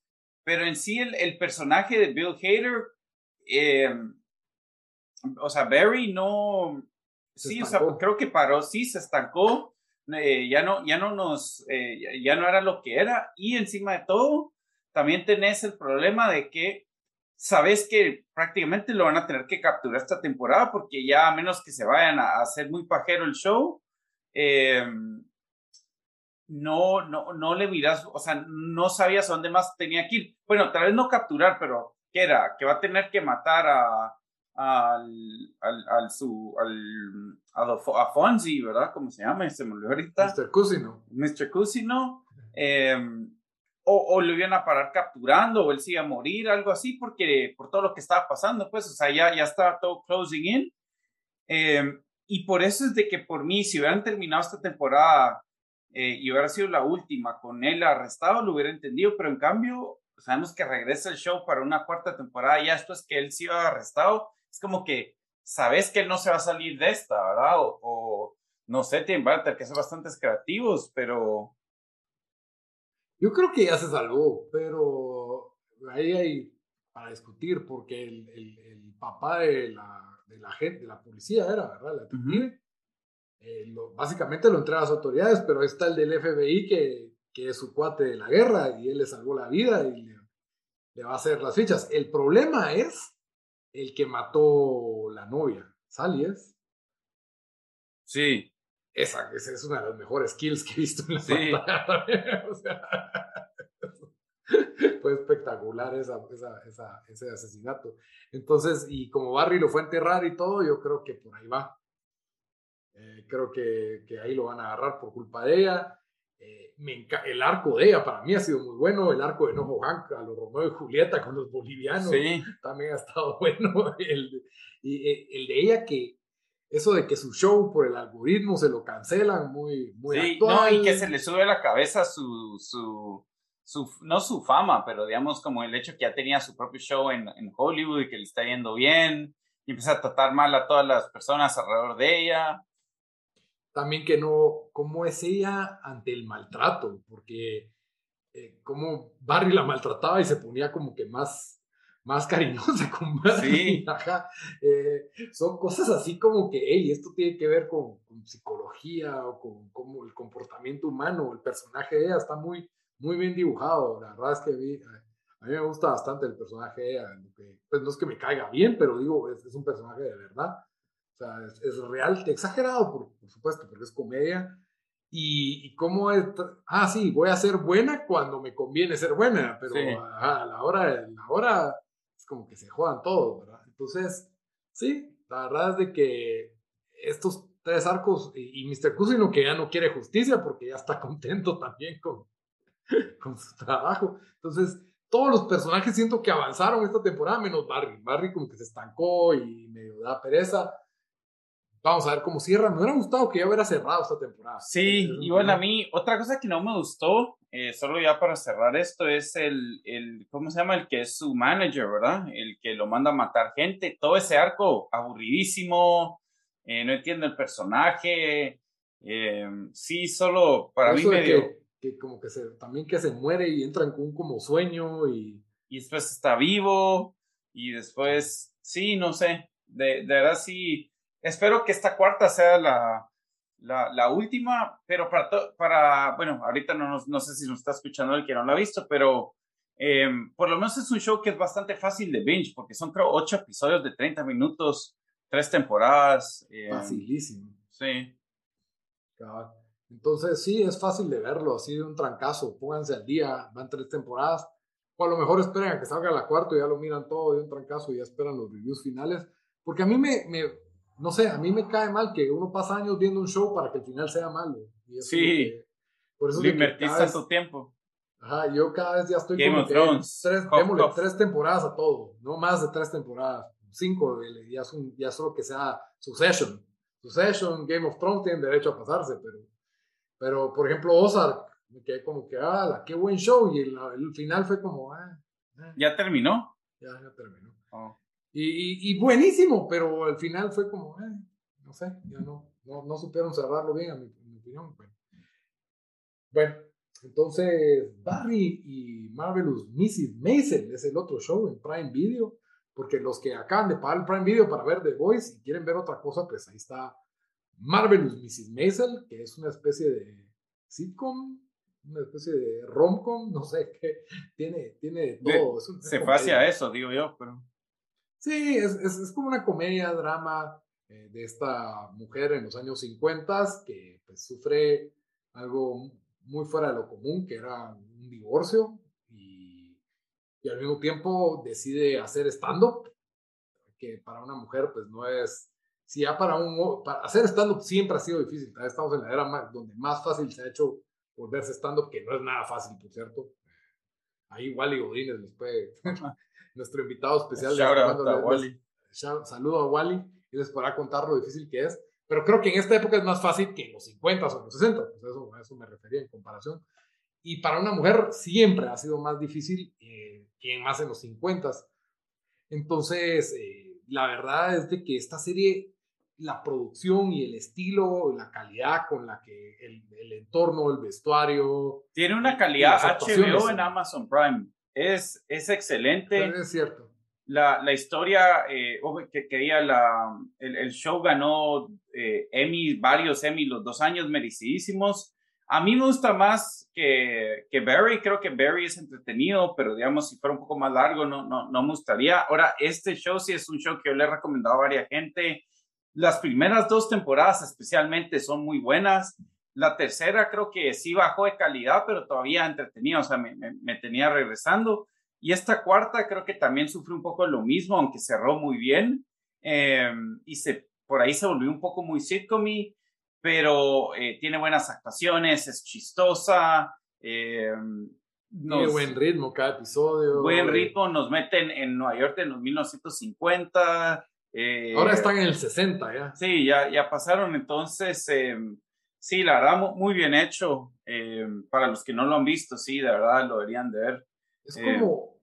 pero en sí el, el personaje de Bill Hader, eh, o sea, Barry no, sí, o sea, creo que paró, sí, se estancó, eh, ya no, ya no nos, eh, ya- no era lo que era, y encima de todo, también tenés el problema de que sabes que prácticamente lo van a tener que capturar esta temporada, porque ya a menos que se vayan a, hacer muy pajero el show, eh, no, no, no le miras, o sea, no sabías dónde más tenía que ir. Bueno, tal vez no capturar, pero ¿qué era? Que va a tener que matar a, al, al, al su, al, a, a Fonzie, ¿verdad? ¿Cómo se llama? Se me olvidó ahorita. Mr. Cusino. Mr. Cusino. Eh, o, o lo iban a parar capturando, o él se iba a morir, algo así, porque por todo lo que estaba pasando, pues, o sea, ya, ya estaba todo closing in. Eh, y por eso es de que por mí, si hubieran terminado esta temporada eh, y hubiera sido la última con él arrestado, lo hubiera entendido, pero en cambio, sabemos que regresa el show para una cuarta temporada, ya esto es que él sí iba arrestado, es como que sabes que él no se va a salir de esta, ¿verdad? O, o no sé, tienen que ser bastante creativos, pero Yo creo que ya se salvó, pero ahí hay para discutir, porque el, el- el papá de la, de la gente, de la policía era, ¿verdad? La detective, eh, lo- básicamente lo entrega a las autoridades, pero ahí está el del FBI que, que es su cuate de la guerra y él le salvó la vida y le, le va a hacer las fichas. El problema es el que mató la novia, Sally es. sí, Esa, esa es una de las mejores kills que he visto en la Sí. pantalla. O sea, fue espectacular esa, esa, esa- ese asesinato. Entonces, y como Barry lo fue a enterrar y todo, yo creo que por ahí va. Eh, creo que, que ahí lo van a agarrar por culpa de ella. Eh, me el arco de ella para mí ha sido muy bueno. El arco de Nojo Hank a los Romeo y Julieta con los bolivianos sí, también ha estado bueno. El, y eh, el de ella que eso de que su show por el algoritmo se lo cancelan muy, muy sí, actual. no, y que se le sube a la cabeza su, su, su, no su fama, pero digamos como el hecho que ya tenía su propio show en, en Hollywood y que le está yendo bien, y empieza a tratar mal a todas las personas alrededor de ella. También que no, cómo es ella ante el maltrato, porque eh, como Barry la maltrataba y se ponía como que más, más cariñosa con Barry. Sí. Ajá. Eh, son cosas así como que, hey, esto tiene que ver con, con psicología o con, como el comportamiento humano. El personaje de ella está muy, muy bien dibujado. La verdad es que vi, a mí me gusta bastante el personaje de ella. Pues no es que me caiga bien, pero digo, es, es un personaje de verdad. Sea, es, es real, exagerado, por, por supuesto, porque es comedia. Y, y cómo es, ah, sí, voy a ser buena cuando me conviene ser buena, pero Sí. ajá, a la hora, a la hora es como que se jodan todos, ¿verdad? Entonces, sí, la verdad es de que estos tres arcos y, y Mr. Cusino que ya no quiere justicia porque ya está contento también con, con su trabajo. Entonces, todos los personajes siento que avanzaron esta temporada, menos Barry. Barry como que se estancó y medio da pereza. Vamos a ver cómo cierra. Me hubiera gustado que ya hubiera cerrado esta temporada. Sí, y bueno, a mí, otra cosa que no me gustó, eh, solo ya para cerrar esto, es el, el, ¿cómo se llama? El que es su manager, ¿verdad? El que lo manda a matar gente. Todo ese arco aburridísimo, eh, no entiendo el personaje. Eh, sí, solo para mí medio... Que, que, como que se, también que se muere y entran con un como sueño y... Y después está vivo y después, sí, no sé, de, de verdad sí espero que esta cuarta sea la, la, la última, pero para, para, bueno, ahorita no, no sé si nos está escuchando el que no lo ha visto, pero eh, por lo menos es un show que es bastante fácil de binge, porque son creo ocho episodios de 30 minutos, tres temporadas. Eh, Facilísimo. Sí. Entonces sí, es fácil de verlo, así de un trancazo, pónganse al día, van tres temporadas, o a lo mejor esperen a que salga la cuarta y ya lo miran todo de un trancazo y ya esperan los reviews finales, porque a mí me, me no sé, a mí me cae mal que uno pasa años viendo un show para que el final sea malo. sí, por eso invertís tanto tiempo. Ajá, yo cada vez ya estoy Game of Thrones. Tres, démosle tres temporadas a todo, no más de tres temporadas, cinco, ya, es un, ya solo que sea Succession. Succession, Game of Thrones tienen derecho a pasarse, pero, pero por ejemplo, Ozark, me quedé como que, ah, qué buen show, y el, final fue como, ah, ah, ¿Ya terminó? Ya, ya terminó. Oh. Y, y, buenísimo, pero al final fue como, eh, no sé, ya no, no, no, supieron cerrarlo bien, a mi, opinión. Bueno. bueno, entonces Barry y Marvelous Mrs. Maisel es el otro show en Prime Video, porque los que acaban de pagar el Prime Video para ver The Voice y quieren ver otra cosa, pues ahí está Marvelous Mrs. Maisel, que es una especie de sitcom, una especie de romcom, no sé qué, tiene, tiene todo. se fue hacia eso, digo yo, pero... Sí, es, es, como una comedia, drama eh, de esta mujer en los años 50 que pues, sufre algo muy fuera de lo común, que era un divorcio, y, y al mismo tiempo decide hacer stand-up, que para una mujer pues no es, si ya para un, para hacer stand-up siempre ha sido difícil, estamos en la era donde más fácil se ha hecho volverse stand-up, que no es nada fácil, por cierto. Ahí Wally Godínez les puede nuestro invitado especial. de a Wally. Saludo a Wally y les podrá contar lo difícil que es. Pero creo que en esta época es más fácil que en los 50 o en los 60. Pues eso, a eso me refería en comparación. Y para una mujer siempre ha sido más difícil eh, que más en los 50. Entonces, eh, la verdad es de que esta serie, la producción y el estilo, la calidad con la que el, el entorno, el vestuario. Tiene una calidad HBO en Amazon Prime es, es excelente. Es cierto. La, la historia, eh, que quería la, el, el, show ganó eh, Emmy, varios Emmy, los dos años merecidísimos. A mí me gusta más que, que Barry, creo que Barry es entretenido, pero digamos, si fuera un poco más largo, no, no, no me gustaría. Ahora, este show sí es un show que yo le he recomendado a varias gente. Las primeras dos temporadas especialmente son muy buenas. La tercera creo que sí bajó de calidad, pero todavía entretenía, o sea, me, me, tenía regresando. Y esta cuarta creo que también sufrió un poco lo mismo, aunque cerró muy bien. Eh, y se, por ahí se volvió un poco muy sitcom pero eh, tiene buenas actuaciones, es chistosa. Eh, tiene buen ritmo cada episodio. Buen ritmo, nos meten en Nueva York en los 1950. Ahora están en el 60 ya. Sí, ya, ya pasaron. Entonces, Sí, la verdad, muy bien hecho. Eh, para los que no lo han visto, sí, de verdad lo deberían de ver. Es eh, como,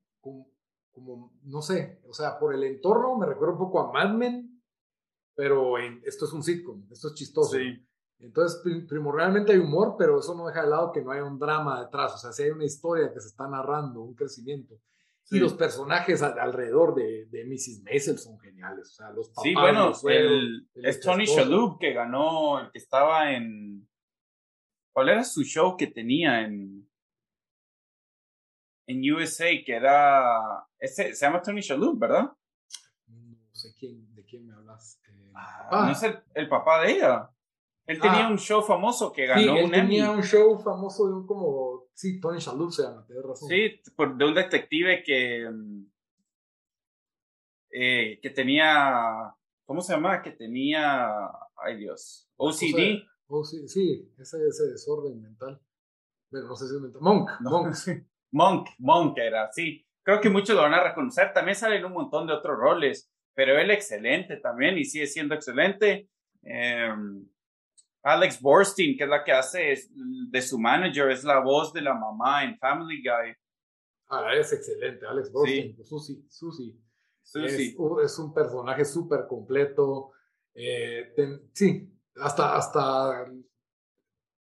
como, no sé, o sea, por el entorno me recuerda un poco a Mad Men, pero esto es un sitcom, esto es chistoso. Sí. Entonces, primordialmente hay humor, pero eso no deja de lado que no hay un drama detrás, o sea, si hay una historia que se está narrando, un crecimiento. Y los personajes alrededor de, de Mrs. Maisel son geniales. O sea, los papás, sí, bueno, el, es Tony Shalhoub que ganó, el que estaba en. ¿Cuál era su show que tenía en. En USA, que era. Ese, se llama Tony Shalhoub, ¿verdad? No sé quién, de quién me hablas. Eh, ah, ¿No es el, el, papá de ella? Él tenía ah. un show famoso que ganó sí, él tenía un show famoso de un como Sí, Tony Shalhoub se llama, tienes razón. Sí, de un detective que, eh, que tenía, ¿cómo se llama? Que tenía, ay Dios, OCD. sí, ese, ese desorden mental. Pero no sé si es mental. Monk, Monk. Monk, Monk era, sí. Creo que muchos lo van a reconocer. También salen un montón de otros roles, pero él excelente también y sigue siendo excelente. Em, Alex Borstein, que es la que hace de su manager, es la voz de la mamá en Family Guy. Ah, es excelente, Alex Borstein, Susi, Susi. Es, es, un personaje súper completo. Eh, sí, hasta, hasta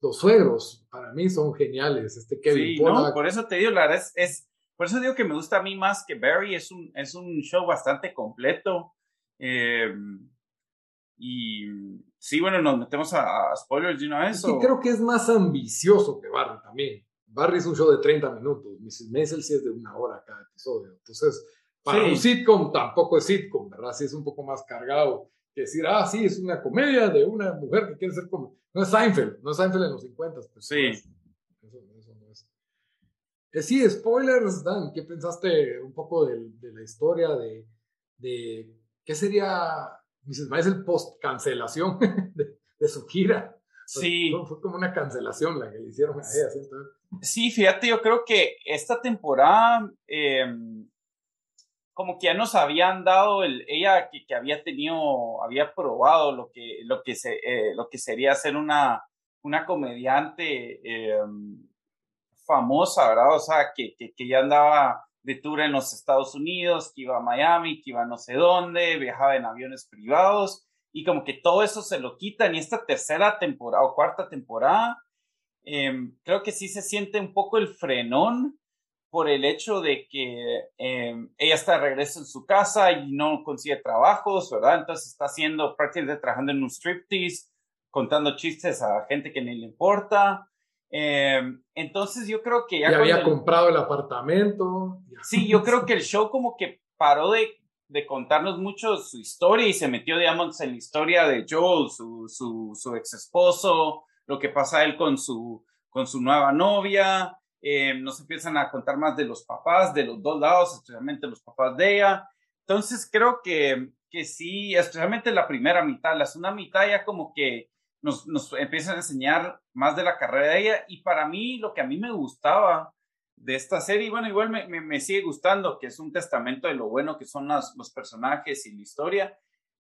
los suegros para mí son geniales. Este Kevin sí, no, por eso te digo, la verdad es, por eso digo que me gusta a mí más que Barry. Es un, es un show bastante completo. Eh, y sí, bueno, nos metemos a, spoilers de una vez. Sí, creo que es más ambicioso que Barry también. Barry es un show de 30 minutos, Mrs. Maisel sí es de una hora cada episodio. Entonces, para un sitcom tampoco es sitcom, ¿verdad? Sí es un poco más cargado que decir, ah, sí, es una comedia de una mujer que quiere ser como... No es Seinfeld, no es Seinfeld en los 50. Pues, sí. eso, no es. Eh, sí, spoilers, Dan, ¿qué pensaste un poco de, de la historia de, de qué sería Mrs. Maisel post cancelación de, de su gira? Sí. Fue, como una cancelación la que le hicieron a ella. ¿sí? fíjate, yo creo que esta temporada, em, como que ya nos habían dado, el, ella que, que había tenido, había probado lo que, lo que, se, eh, lo que sería ser una, una comediante em, famosa, ¿verdad? O sea, que, que, que ya andaba de tour en los Estados Unidos, que iba a Miami, que iba a no sé dónde, viajaba en aviones privados y como que todo eso se lo quitan y esta tercera temporada o cuarta temporada, em, creo que sí se siente un poco el frenón por el hecho de que em, ella está de regreso en su casa y no consigue trabajos, ¿verdad? Entonces está haciendo prácticamente trabajando en un striptease, contando chistes a gente que ni le importa. Em, entonces yo creo que ya... Ya había comprado el apartamento. Sí, yo creo que el show como que paró de de contarnos mucho su historia y se metió, digamos, en la historia de Joel, su, su, su ex esposo, lo que pasa él con su, con su nueva novia. Eh, nos empiezan a contar más de los papás, de los dos lados, especialmente los papás de ella. Entonces creo que, que sí, especialmente la primera mitad, la segunda mitad ya como que nos, nos empiezan a enseñar más de la carrera de ella y para mí lo que a mí me gustaba de esta serie. Bueno, igual me, me, sigue gustando, que es un testamento de lo bueno que son los personajes y la historia,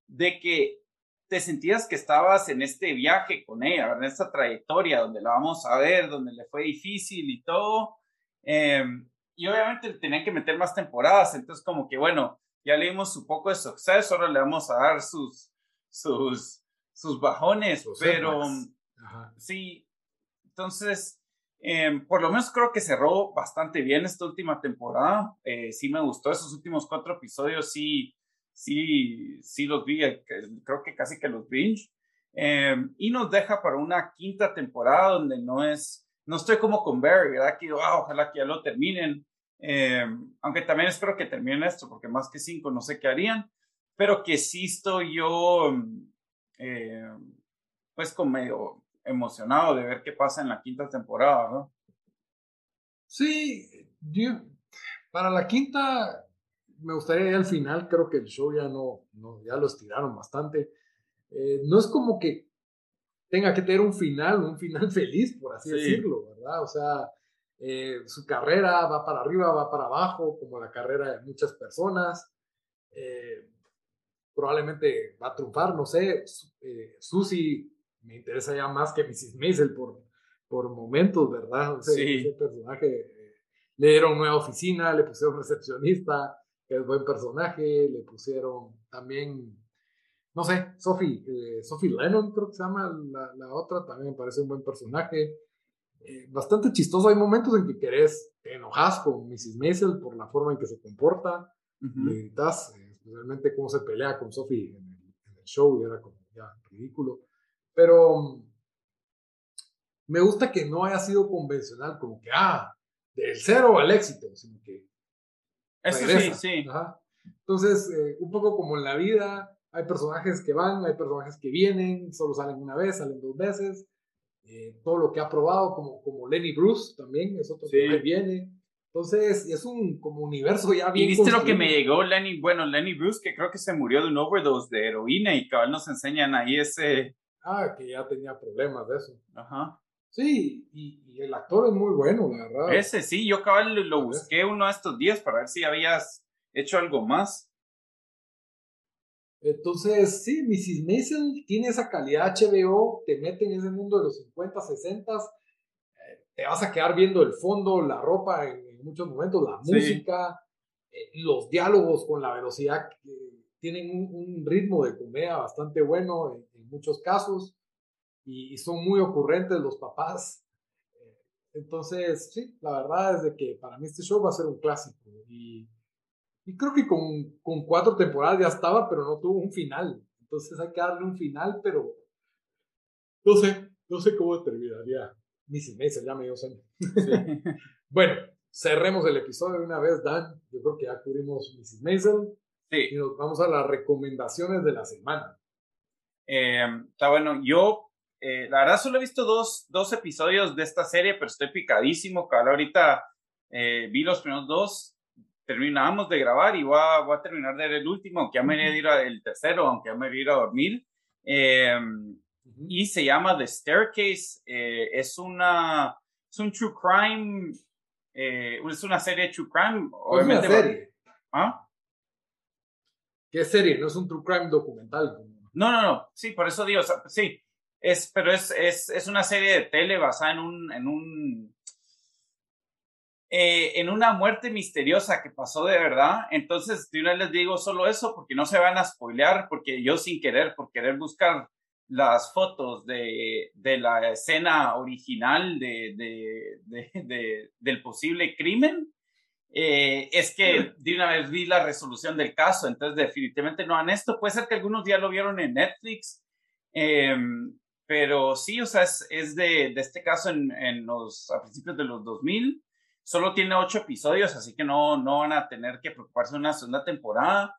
de que te sentías que estabas en este viaje con ella, en esta trayectoria donde la vamos a ver, donde le fue difícil y todo. Em, y obviamente tenían que meter más temporadas, entonces como que bueno, ya le dimos un poco de suceso, ahora le vamos a dar sus, sus, sus bajones, pero sí, entonces Em, por lo menos creo que cerró bastante bien esta última temporada. Eh, sí me gustó esos últimos cuatro episodios, sí, sí, sí los vi, eh, creo que casi que los binge. Em, y nos deja para una quinta temporada donde no es, no estoy como con Barry, ¿verdad? Que ojalá que ya lo terminen. Em, aunque también espero que terminen esto, porque más que cinco no sé qué harían, pero que sí estoy yo, pues con medio, emocionado de ver qué pasa en la quinta temporada, ¿no? Sí, para la quinta me gustaría ir al final, creo que el show ya no, no ya lo estiraron bastante. Eh, no es como que tenga que tener un final, un final feliz, por así decirlo, ¿verdad? O sea, eh, su carrera va para arriba, va para abajo, como la carrera de muchas personas. Eh, probablemente va a triunfar, no sé. Susi me interesa ya más que Mrs. Maisel por, por momentos, ¿verdad? sí. Ese personaje eh, le dieron nueva oficina, le pusieron recepcionista, que es buen personaje, le pusieron también, no sé, Sophie, eh, Sophie Lennon creo que se llama la, la otra, también me parece un buen personaje. Eh, bastante chistoso, hay momentos en que querés, te enojas con Mrs. Maisel por la forma en que se comporta, le gritas, especialmente cómo se pelea con Sophie en el, en el show, y era como ya ridículo. Pero me gusta que no haya sido convencional, como que, ah, del cero al éxito, sino que... Eso sí, sí. Entonces, eh, un poco como en la vida, hay personajes que van, hay personajes que vienen, solo salen una vez, salen dos veces. Eh, todo lo que ha probado, como, como Lenny Bruce también, es otro que viene. Entonces, es un como universo ya bien. ¿Y viste lo que me llegó Lenny? Bueno, Lenny Bruce, que creo que se murió de un overdose de heroína y cabal nos enseñan ahí ese, Ah, que ya tenía problemas de eso. Ajá. Sí, y, el actor es muy bueno, la verdad. Ese sí, yo cabal lo busqué uno de estos días para ver si habías hecho algo más. Entonces, sí, Mrs. Maisel tiene esa calidad HBO, te mete en ese mundo de los 50, 60, eh, te vas a quedar viendo el fondo, la ropa en, muchos momentos, la música, eh, los diálogos con la velocidad, tienen un, ritmo de comedia bastante bueno en, muchos casos y, son muy ocurrentes los papás. Eh, entonces, sí, la verdad es de que para mí este show va a ser un clásico y y creo que con, con cuatro temporadas ya estaba, pero no tuvo un final. Entonces hay que darle un final, pero no sé, no sé cómo terminaría. Mrs. Maisel ya me dio sueño. bueno, cerremos el episodio de una vez, Dan. Yo creo que ya cubrimos Mrs. Maisel. Sí. Y nos vamos a las recomendaciones de la semana. Eh, está bueno, yo eh, la verdad solo he visto dos, dos, episodios de esta serie, pero estoy picadísimo. Que ahorita eh, vi los primeros dos terminamos de grabar y voy a, voy a terminar de ver el último, aunque ya me iría a ir a, el tercero, aunque ya me iría a ir a dormir. Em, y se llama The Staircase. Eh, es una es un true crime, eh, es una serie de true crime. Obviamente, una serie? ¿Ah? ¿Qué serie? No es un true crime documental. No, no, no. Sí, por eso digo, sí. Es, pero es, es, es una serie de tele basada en un, en un eh, en una muerte misteriosa que pasó de verdad. Entonces, de una les digo solo eso porque no se van a spoilear, porque yo sin querer, por querer buscar las fotos de, de la escena original de, de, del posible crimen, eh, es que de una vez vi la resolución del caso, entonces definitivamente no han esto. Puede ser que algunos ya lo vieron en Netflix, em, pero sí, o sea, es, es de, este caso en, en, los, a principios de los 2000. Solo tiene ocho episodios, así que no, no van a tener que preocuparse de una segunda temporada.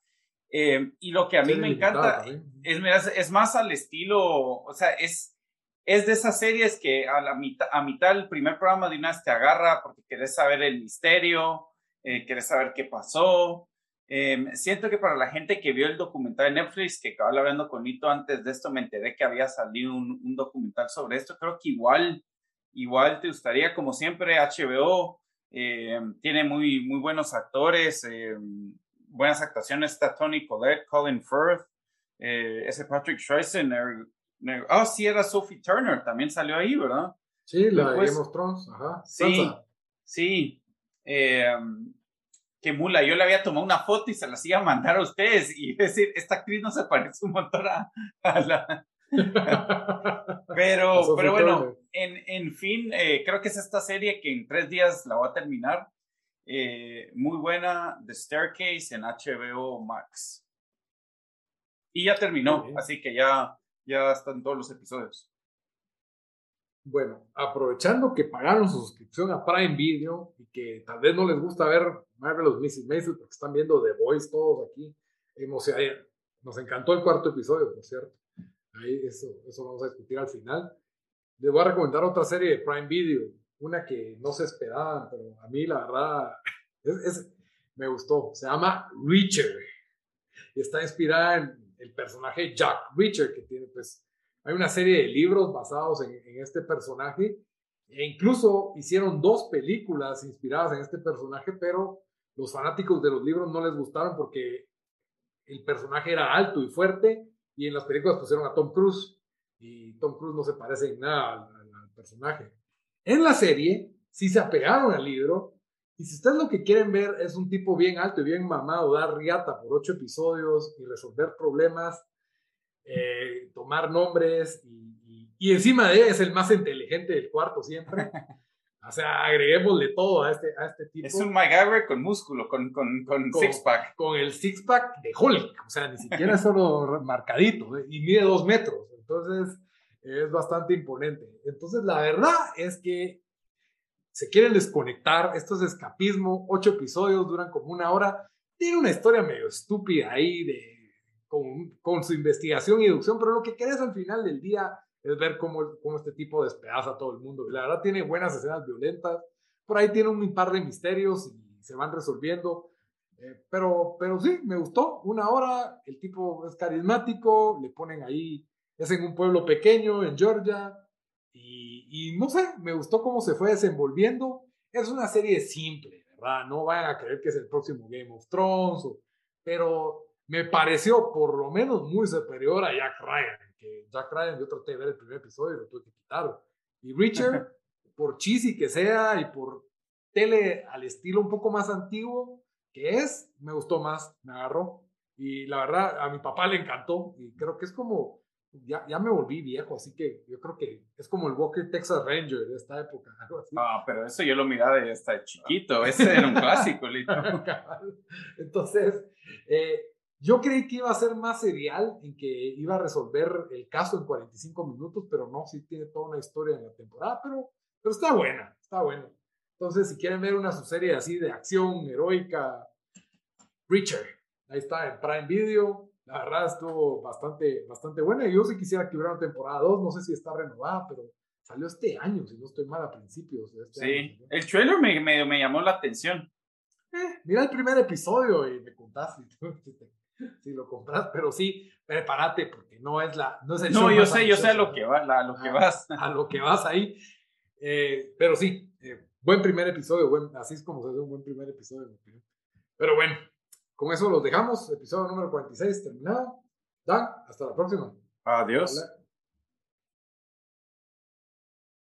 Eh, y lo que a mí me encanta es, es más al estilo, o sea, es, es de esas series que a, la mitad, a mitad del primer programa de una vez te agarra porque querés saber el misterio, eh, querés saber qué pasó. Eh, siento que para la gente que vio el documental de Netflix, que acababa hablando con Nito antes de esto, me enteré que había salido un, un documental sobre esto. Creo que igual, igual te gustaría, como siempre, HBO eh, tiene muy, muy buenos actores, eh, buenas actuaciones. Está Tony Collette, Colin Firth, eh, ese Patrick Schreisen. Ah, sí, era Sophie Turner, también salió ahí, ¿verdad? Sí, la de Game of Thrones, ajá. Sí, sí. que mula, yo le había tomado una foto y se las iba a mandar a ustedes y decir, esta actriz no se parece un montón a, la, pero, pero bueno, en, en fin, eh, creo que es esta serie que en tres días la voy a terminar. Eh, muy buena, The Staircase en HBO Max. Y ya terminó, así que ya, ya están todos los episodios. Bueno, aprovechando que pagaron su suscripción a Prime Video y que tal vez no les gusta ver Marvelous Mrs. Maisel porque están viendo The Voice todos aquí, nos encantó el cuarto episodio, por cierto. Ahí eso, eso vamos a discutir al final. Les voy a recomendar otra serie de Prime Video, una que no se esperaba, pero a mí la verdad es, me gustó. Se llama Reacher y está inspirada en el personaje Jack Reacher, que tiene pues, hay una serie de libros basados en, en este personaje e incluso hicieron dos películas inspiradas en este personaje, pero los fanáticos de los libros no les gustaron porque el personaje era alto y fuerte y en las películas pusieron a Tom Cruise y Tom Cruise no se parece en nada al, personaje. En la serie sí se apegaron al libro y si ustedes lo que quieren ver es un tipo bien alto y bien mamado, dar riata por ocho episodios y resolver problemas, eh, tomar nombres y, y, encima de él es el más inteligente del cuarto siempre. O sea, agreguémosle todo a este, a este tipo. Es un MacGyver con músculo, con, con, con, six-pack. Con el six-pack de Hulk. O sea, ni siquiera es solo marcadito. ¿eh? Y mide dos metros. Entonces, es bastante imponente. Entonces, la verdad es que se quieren desconectar. Esto es escapismo. Ocho episodios duran como una hora. Tiene una historia medio estúpida ahí de, con, con su investigación y deducción, pero lo que querés al final del día es ver cómo, cómo este tipo despedaza a todo el mundo. La verdad tiene buenas escenas violentas, por ahí tiene un par de misterios y se van resolviendo. Eh, pero, pero sí, me gustó. Una hora, el tipo es carismático, le ponen ahí, es en un pueblo pequeño, en Georgia, y, y no sé, me gustó cómo se fue desenvolviendo. Es una serie simple, ¿verdad? No vayan a creer que es el próximo Game of Thrones, pero me pareció por lo menos muy superior a Jack Ryan, que Jack Ryan yo traté de ver el primer episodio y lo tuve que quitar. Y Richard, por cheesy que sea y por tele al estilo un poco más antiguo que es, me gustó más, me agarró. Y la verdad, a mi papá le encantó y creo que es como, ya, ya me volví viejo, así que yo creo que es como el Walker Texas Ranger de esta época. Ah, pero eso yo lo miraba de hasta chiquito, ese era un clásico, Lito. Entonces, eh, yo creí que iba a ser más serial, en que iba a resolver el caso en 45 minutos, pero no, sí tiene toda una historia en la temporada, pero, pero está buena, está buena. Entonces, si quieren ver una serie así de acción heroica, Richard, ahí está en Prime Video. La verdad estuvo bastante, bastante buena. Yo sí quisiera que hubiera una temporada 2. No sé si está renovada, pero salió este año, si no estoy mal a principios. De este sí, el trailer me, me, me, llamó la atención. Eh, mira el primer episodio y me contás si, lo compras, pero sí, prepárate porque no es la no es el No, yo sé, yo sé a lo que va, a lo que vas. A lo que vas ahí. Eh, pero sí, eh, buen primer episodio, buen, así es como se hace un buen primer episodio. Pero bueno, con eso los dejamos. Episodio número 46 terminado. Dan, hasta la próxima. Adiós.